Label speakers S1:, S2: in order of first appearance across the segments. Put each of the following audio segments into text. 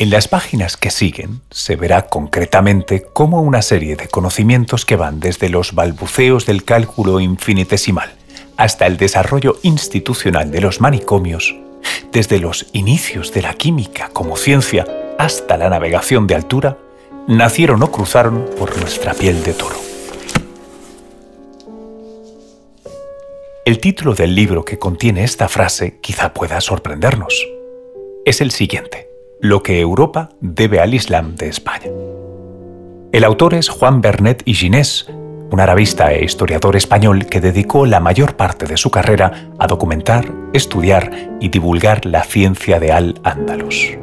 S1: En las páginas que siguen se verá concretamente cómo una serie de conocimientos que van desde los balbuceos del cálculo infinitesimal hasta el desarrollo institucional de los manicomios, desde los inicios de la química como ciencia hasta la navegación de altura, nacieron o cruzaron por nuestra piel de toro. El título del libro que contiene esta frase quizá pueda sorprendernos. Es el siguiente, Lo que Europa debe al Islam de España. El autor es Juan Bernet y un arabista e historiador español que dedicó la mayor parte de su carrera a documentar, estudiar y divulgar la ciencia de Al-Ándalus.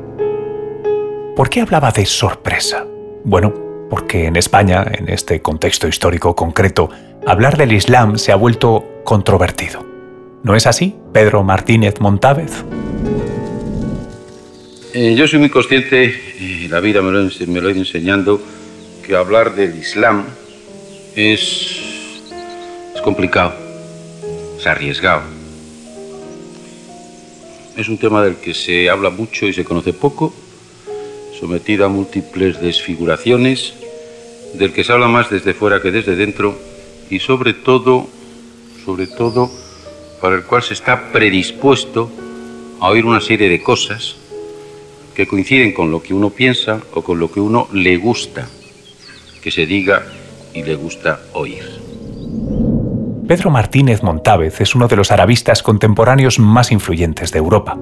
S1: ¿Por qué hablaba de sorpresa? Bueno, porque en España, en este contexto histórico concreto, hablar del Islam se ha vuelto controvertido. ¿No es así, Pedro Martínez Montávez?
S2: Eh, yo soy muy consciente, la vida me lo, me lo ha ido enseñando, que hablar del Islam es, es complicado, es arriesgado. Es un tema del que se habla mucho y se conoce poco, sometido a múltiples desfiguraciones, del que se habla más desde fuera que desde dentro y sobre todo, sobre todo, para el cual se está predispuesto a oír una serie de cosas que coinciden con lo que uno piensa o con lo que uno le gusta que se diga y le gusta oír.
S1: Pedro Martínez Montávez es uno de los arabistas contemporáneos más influyentes de Europa.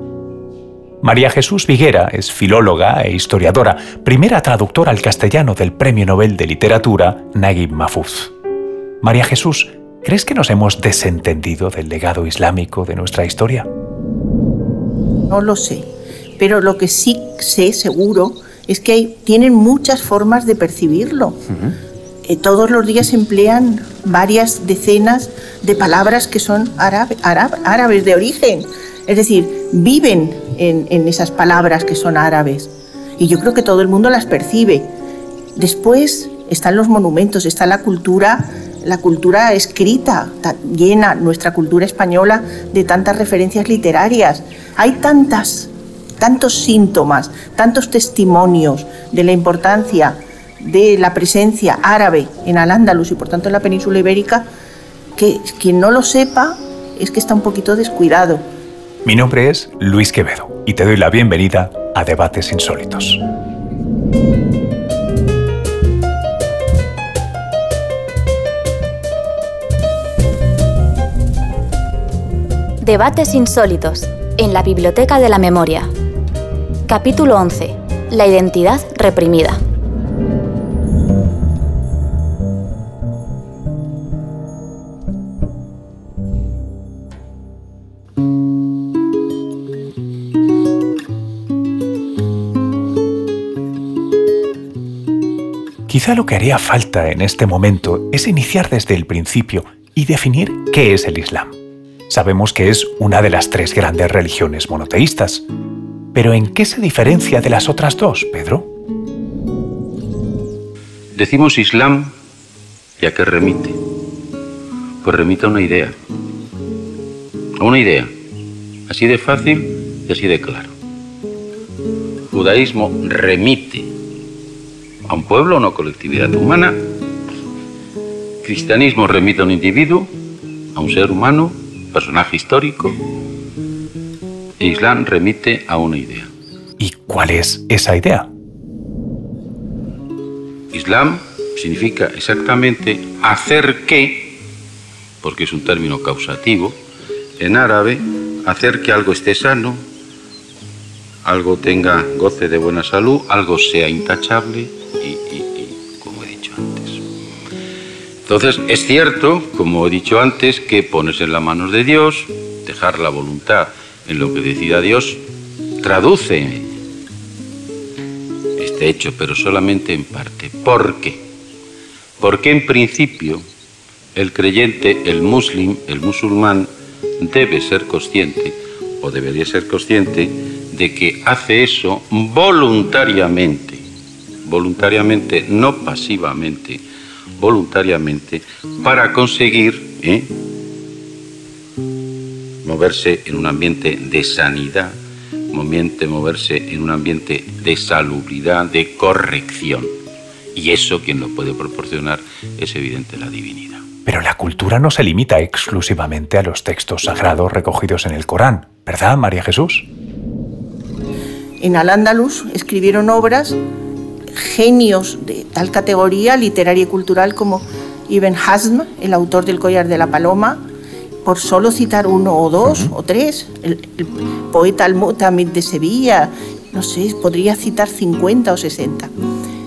S1: María Jesús Viguera es filóloga e historiadora, primera traductora al castellano del Premio Nobel de Literatura Naguib Mahfouz. María Jesús, ¿crees que nos hemos desentendido del legado islámico de nuestra historia?
S3: No lo sé, pero lo que sí sé seguro es que tienen muchas formas de percibirlo. Eh, todos los días emplean varias decenas de palabras que son árabes de origen. Es decir, viven en, esas palabras que son árabes. Y yo creo que todo el mundo las percibe. Después están los monumentos, está la cultura, la cultura escrita, llena nuestra cultura española de tantas referencias literarias. Hay tantas, tantos síntomas, tantos testimonios de la importancia de la presencia árabe en Al-Ándalus y por tanto en la península ibérica, que quien no lo sepa es que está un poquito descuidado.
S1: Mi nombre es Luis Quevedo y te doy la bienvenida a Debates Insólitos.
S4: Debates Insólitos en la Biblioteca de la Memoria. Capítulo 11. La identidad reprimida.
S1: Quizá lo que haría falta en este momento es iniciar desde el principio y definir qué es el Islam. Sabemos que es una de las tres grandes religiones monoteístas, pero ¿en qué se diferencia de las otras dos, Pedro?
S2: Decimos Islam y a qué remite. Pues remite a una idea. A una idea. Así de fácil y así de claro. Judaísmo remite a un pueblo, a una colectividad humana. Cristianismo remite a un individuo, a un ser humano, personaje histórico. Islam remite a una idea.
S1: ¿Y cuál es esa idea?
S2: Islam significa exactamente hacer que, porque es un término causativo, en árabe, hacer que algo esté sano, algo tenga goce de buena salud, algo sea intachable, Entonces, es cierto, como he dicho antes, que ponerse en las manos de Dios, dejar la voluntad en lo que decida Dios, traduce este hecho, pero solamente en parte. ¿Por qué? Porque en principio el creyente, el muslim, el musulmán, debe ser consciente, o debería ser consciente, de que hace eso voluntariamente, voluntariamente, no pasivamente, voluntariamente para conseguir ¿eh? Moverse en un ambiente de sanidad, moverse en un ambiente de salubridad, de corrección. Y eso quien lo puede proporcionar es evidente la divinidad.
S1: Pero la cultura no se limita exclusivamente a los textos sagrados recogidos en el Corán, ¿verdad, María Jesús?
S3: En Al-Ándalus escribieron obras genios de tal categoría literaria y cultural como Ibn Hazm, el autor del Collar de la Paloma, por solo citar uno o dos o tres, el, poeta Al-Mutamid de Sevilla, no sé, podría citar 50 o 60.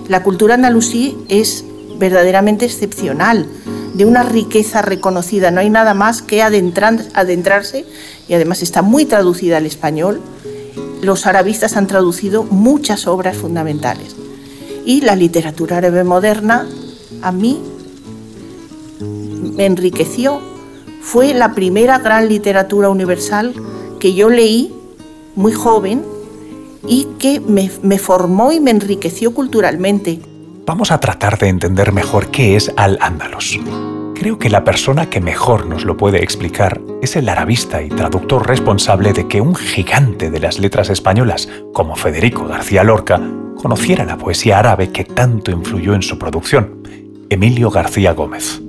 S3: La cultura andalusí es verdaderamente excepcional, de una riqueza reconocida, no hay nada más que adentrarse, y además está muy traducida al español. Los arabistas han traducido muchas obras fundamentales. Y la literatura árabe moderna a mí me enriqueció. Fue la primera gran literatura universal que yo leí muy joven y que me, formó y me enriqueció culturalmente.
S1: Vamos a tratar de entender mejor qué es Al-Ándalus. Creo que la persona que mejor nos lo puede explicar es el arabista y traductor responsable de que un gigante de las letras españolas como Federico García Lorca conociera la poesía árabe que tanto influyó en su producción, Emilio García Gómez.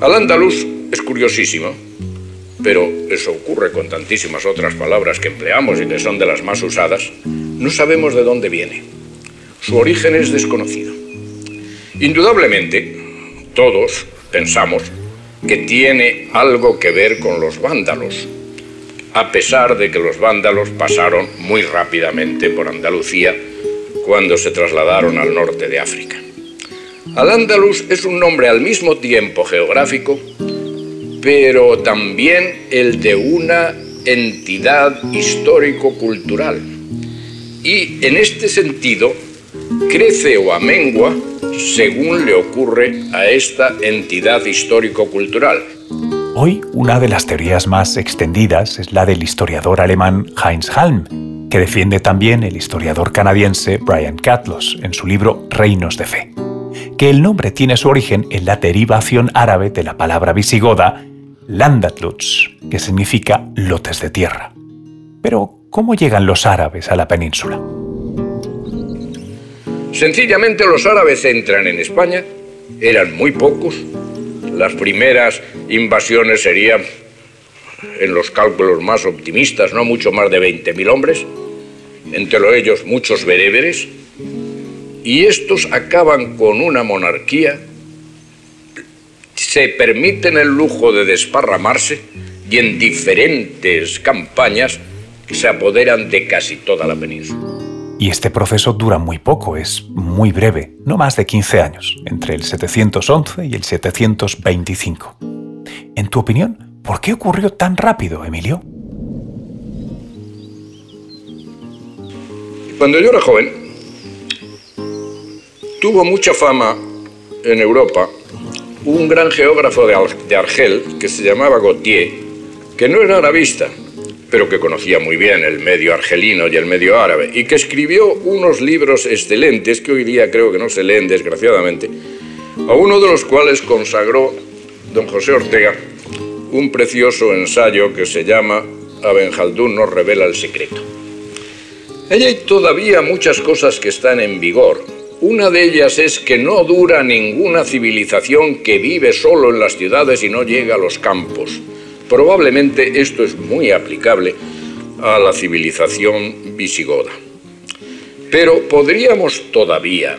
S5: Al andaluz es curiosísimo, pero eso ocurre con tantísimas otras palabras que empleamos y que son de las más usadas. No sabemos de dónde viene. Su origen es desconocido. Indudablemente, todos pensamos que tiene algo que ver con los vándalos, a pesar de que los vándalos pasaron muy rápidamente por Andalucía cuando se trasladaron al norte de África. Al-Ándalus es un nombre al mismo tiempo geográfico, pero también el de una entidad histórico-cultural. Y en este sentido, crece o amengua según le ocurre a esta entidad histórico-cultural.
S1: Hoy una de las teorías más extendidas es la del historiador alemán Heinz Halm, que defiende también el historiador canadiense Brian Catlos en su libro Reinos de Fe, que el nombre tiene su origen en la derivación árabe de la palabra visigoda Landatlutz, que significa lotes de tierra. Pero, ¿cómo llegan los árabes a la península?
S5: Sencillamente los árabes entran en España, eran muy pocos, las primeras invasiones serían, en los cálculos más optimistas, no mucho más de 20.000 hombres, entre ellos muchos bereberes, y estos acaban con una monarquía, se permiten el lujo de desparramarse y en diferentes campañas se apoderan de casi toda la península.
S1: Y este proceso dura muy poco, es muy breve, no más de 15 años, entre el 711 y el 725. En tu opinión, ¿por qué ocurrió tan rápido, Emilio?
S5: Cuando yo era joven, tuvo mucha fama en Europa un gran geógrafo de, Argel que se llamaba Gautier, que no era arabista, pero que conocía muy bien el medio argelino y el medio árabe, y que escribió unos libros excelentes que hoy día creo que no se leen desgraciadamente, a uno de los cuales consagró don José Ortega un precioso ensayo que se llama A Benjaldún nos revela el secreto. Hay todavía muchas cosas que están en vigor. Una de ellas es que no dura ninguna civilización que vive solo en las ciudades y no llega a los campos. Probablemente esto es muy aplicable a la civilización visigoda. Pero podríamos todavía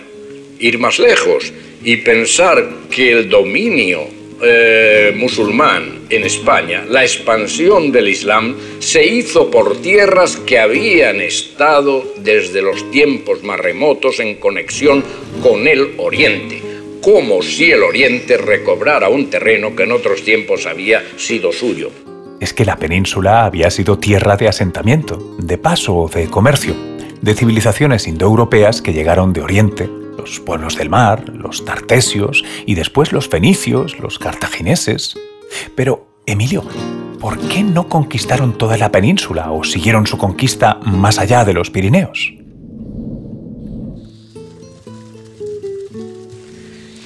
S5: ir más lejos y pensar que el dominio eh, musulmán en España, la expansión del Islam, se hizo por tierras que habían estado desde los tiempos más remotos en conexión con el Oriente como si el Oriente recobrara un terreno que en otros tiempos había sido suyo.
S1: Es que la península había sido tierra de asentamiento, de paso o de comercio, de civilizaciones indoeuropeas que llegaron de Oriente, los pueblos del mar, los tartesios y después los fenicios, los cartagineses. Pero, Emilio, ¿por qué no conquistaron toda la península o siguieron su conquista más allá de los Pirineos?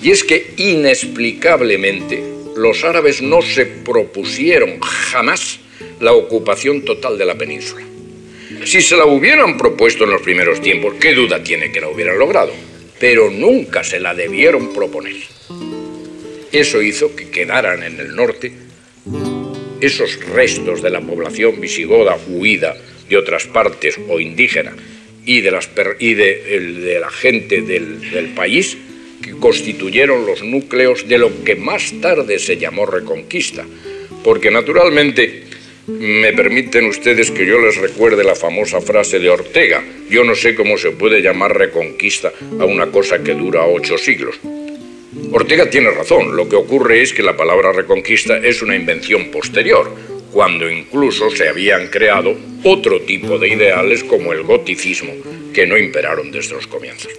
S5: Y es que inexplicablemente los árabes no se propusieron jamás la ocupación total de la península. Si se la hubieran propuesto en los primeros tiempos, qué duda tiene que la hubieran logrado, pero nunca se la debieron proponer. Eso hizo que quedaran en el norte esos restos de la población visigoda huida de otras partes o indígena y de, la gente del país que constituyeron los núcleos de lo que más tarde se llamó Reconquista, porque naturalmente me permiten ustedes que yo les recuerde la famosa frase de Ortega, yo no sé cómo se puede llamar reconquista a una cosa que dura ocho siglos. Ortega tiene razón, lo que ocurre es que la palabra reconquista es una invención posterior, cuando incluso se habían creado otro tipo de ideales como el goticismo, que no imperaron desde los comienzos.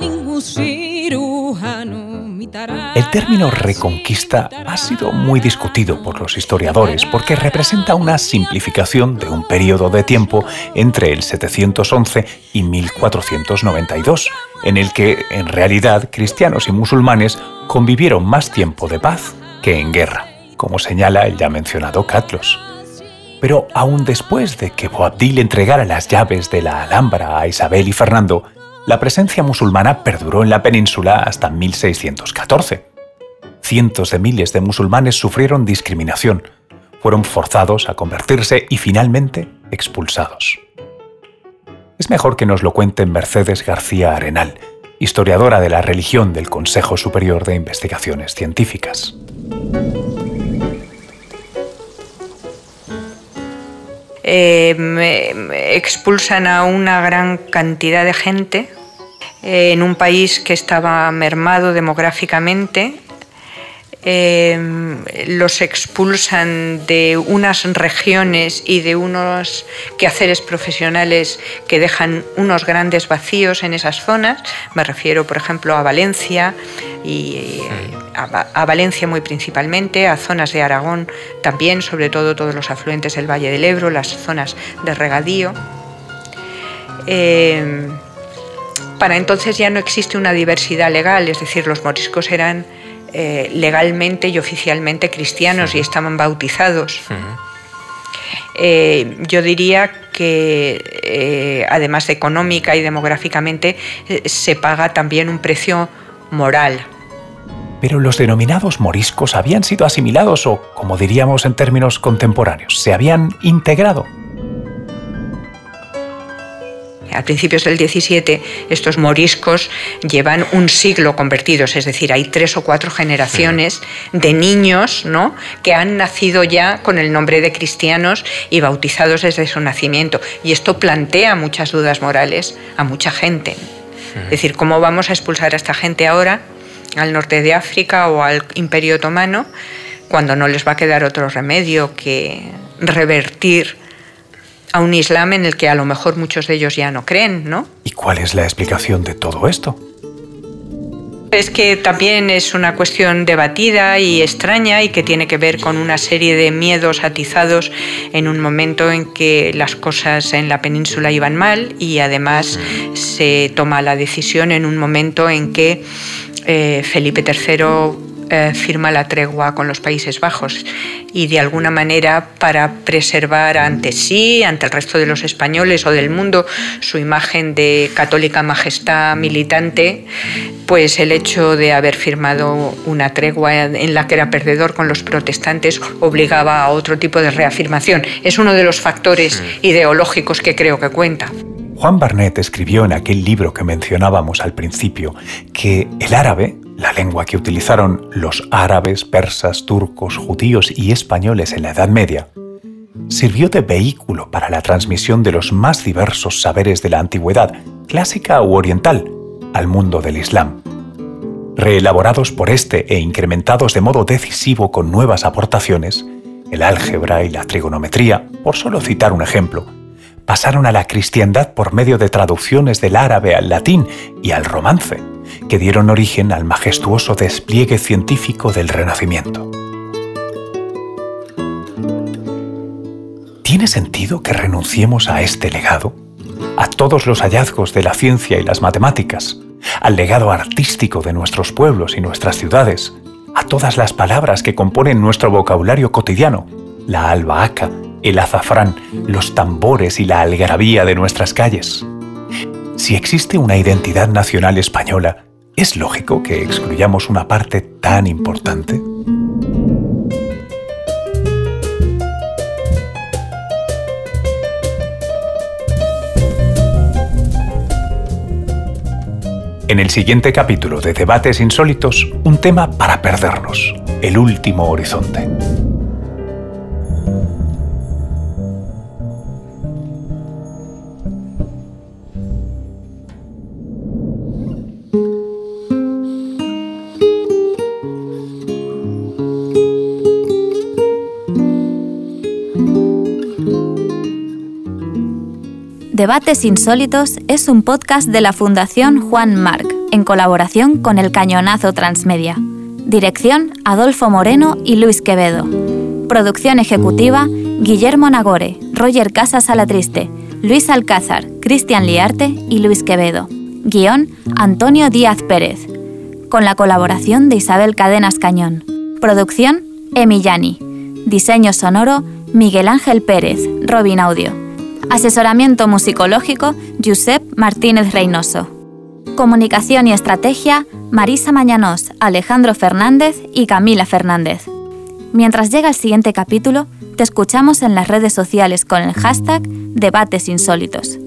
S1: Ningún cirujano. El término reconquista ha sido muy discutido por los historiadores porque representa una simplificación de un periodo de tiempo entre el 711 y 1492, en el que en realidad cristianos y musulmanes convivieron más tiempo de paz que en guerra, como señala el ya mencionado Catlos. Pero aún después de que Boabdil entregara las llaves de la Alhambra a Isabel y Fernando, la presencia musulmana perduró en la península hasta 1614. Cientos de miles de musulmanes sufrieron discriminación, fueron forzados a convertirse y finalmente expulsados. Es mejor que nos lo cuente Mercedes García Arenal, historiadora de la religión del Consejo Superior de Investigaciones Científicas.
S6: Eh, expulsan a una gran cantidad de gente eh, en un país que estaba mermado demográficamente. Eh, los expulsan de unas regiones y de unos quehaceres profesionales que dejan unos grandes vacíos en esas zonas. Me refiero, por ejemplo, a Valencia y a, Valencia muy principalmente, a zonas de Aragón también, sobre todo todos los afluentes del Valle del Ebro, las zonas de regadío. Eh, para entonces ya no existe una diversidad legal, es decir, los moriscos eran eh, legalmente y oficialmente cristianos y estaban bautizados. Eh, yo diría que eh, además de económica y demográficamente se paga también un precio moral.
S1: Pero los denominados moriscos habían sido asimilados o, como diríamos en términos contemporáneos, se habían integrado
S6: a principios del 17 estos moriscos llevan un siglo convertidos, es decir, hay tres o cuatro generaciones de niños ¿no? que han nacido ya con el nombre de cristianos y bautizados desde su nacimiento. Y esto plantea muchas dudas morales a mucha gente. Es decir, ¿cómo vamos a expulsar a esta gente ahora al norte de África o al Imperio Otomano cuando no les va a quedar otro remedio que revertir a un Islam en el que a lo mejor muchos de ellos ya no creen, ¿no?
S1: ¿Y cuál es la explicación de todo esto?
S6: Es que también es una cuestión debatida y extraña y que tiene que ver con una serie de miedos atizados en un momento en que las cosas en la península iban mal y además se toma la decisión en un momento en que eh, Felipe III eh, firma la tregua con los Países Bajos y de alguna manera para preservar ante sí, ante el resto de los españoles o del mundo, su imagen de católica majestad militante, pues el hecho de haber firmado una tregua en la que era perdedor con los protestantes obligaba a otro tipo de reafirmación. Es uno de los factores ideológicos que creo que cuenta.
S1: Juan Barnett escribió en aquel libro que mencionábamos al principio que el árabe la lengua que utilizaron los árabes, persas, turcos, judíos y españoles en la Edad Media, sirvió de vehículo para la transmisión de los más diversos saberes de la antigüedad, clásica u oriental, al mundo del Islam. Reelaborados por este e incrementados de modo decisivo con nuevas aportaciones, el álgebra y la trigonometría, por solo citar un ejemplo, pasaron a la cristiandad por medio de traducciones del árabe al latín y al romance, que dieron origen al majestuoso despliegue científico del Renacimiento. ¿tiene sentido que renunciemos a este legado? A todos los hallazgos de la ciencia y las matemáticas, al legado artístico de nuestros pueblos y nuestras ciudades, a todas las palabras que componen nuestro vocabulario cotidiano, la albahaca, el azafrán, los tambores y la algarabía de nuestras calles. Si existe una identidad nacional española, ¿es lógico que excluyamos una parte tan importante? En el siguiente capítulo de Debates Insólitos, un tema para perdernos, el último horizonte.
S4: Debates Insólitos es un podcast de la Fundación Juan Marc, en colaboración con el Cañonazo Transmedia. Dirección Adolfo Moreno y Luis Quevedo. Producción ejecutiva Guillermo Nagore, Roger Casas Alatriste, Luis Alcázar, Cristian Liarte y Luis Quevedo. Guión Antonio Díaz Pérez. Con la colaboración de Isabel Cadenas Cañón. Producción Emillani. Diseño sonoro Miguel Ángel Pérez, Robin Audio. Asesoramiento musicológico, Josep Martínez Reynoso. Comunicación y estrategia, Marisa Mañanos, Alejandro Fernández y Camila Fernández. Mientras llega el siguiente capítulo, te escuchamos en las redes sociales con el hashtag Debates Insólitos.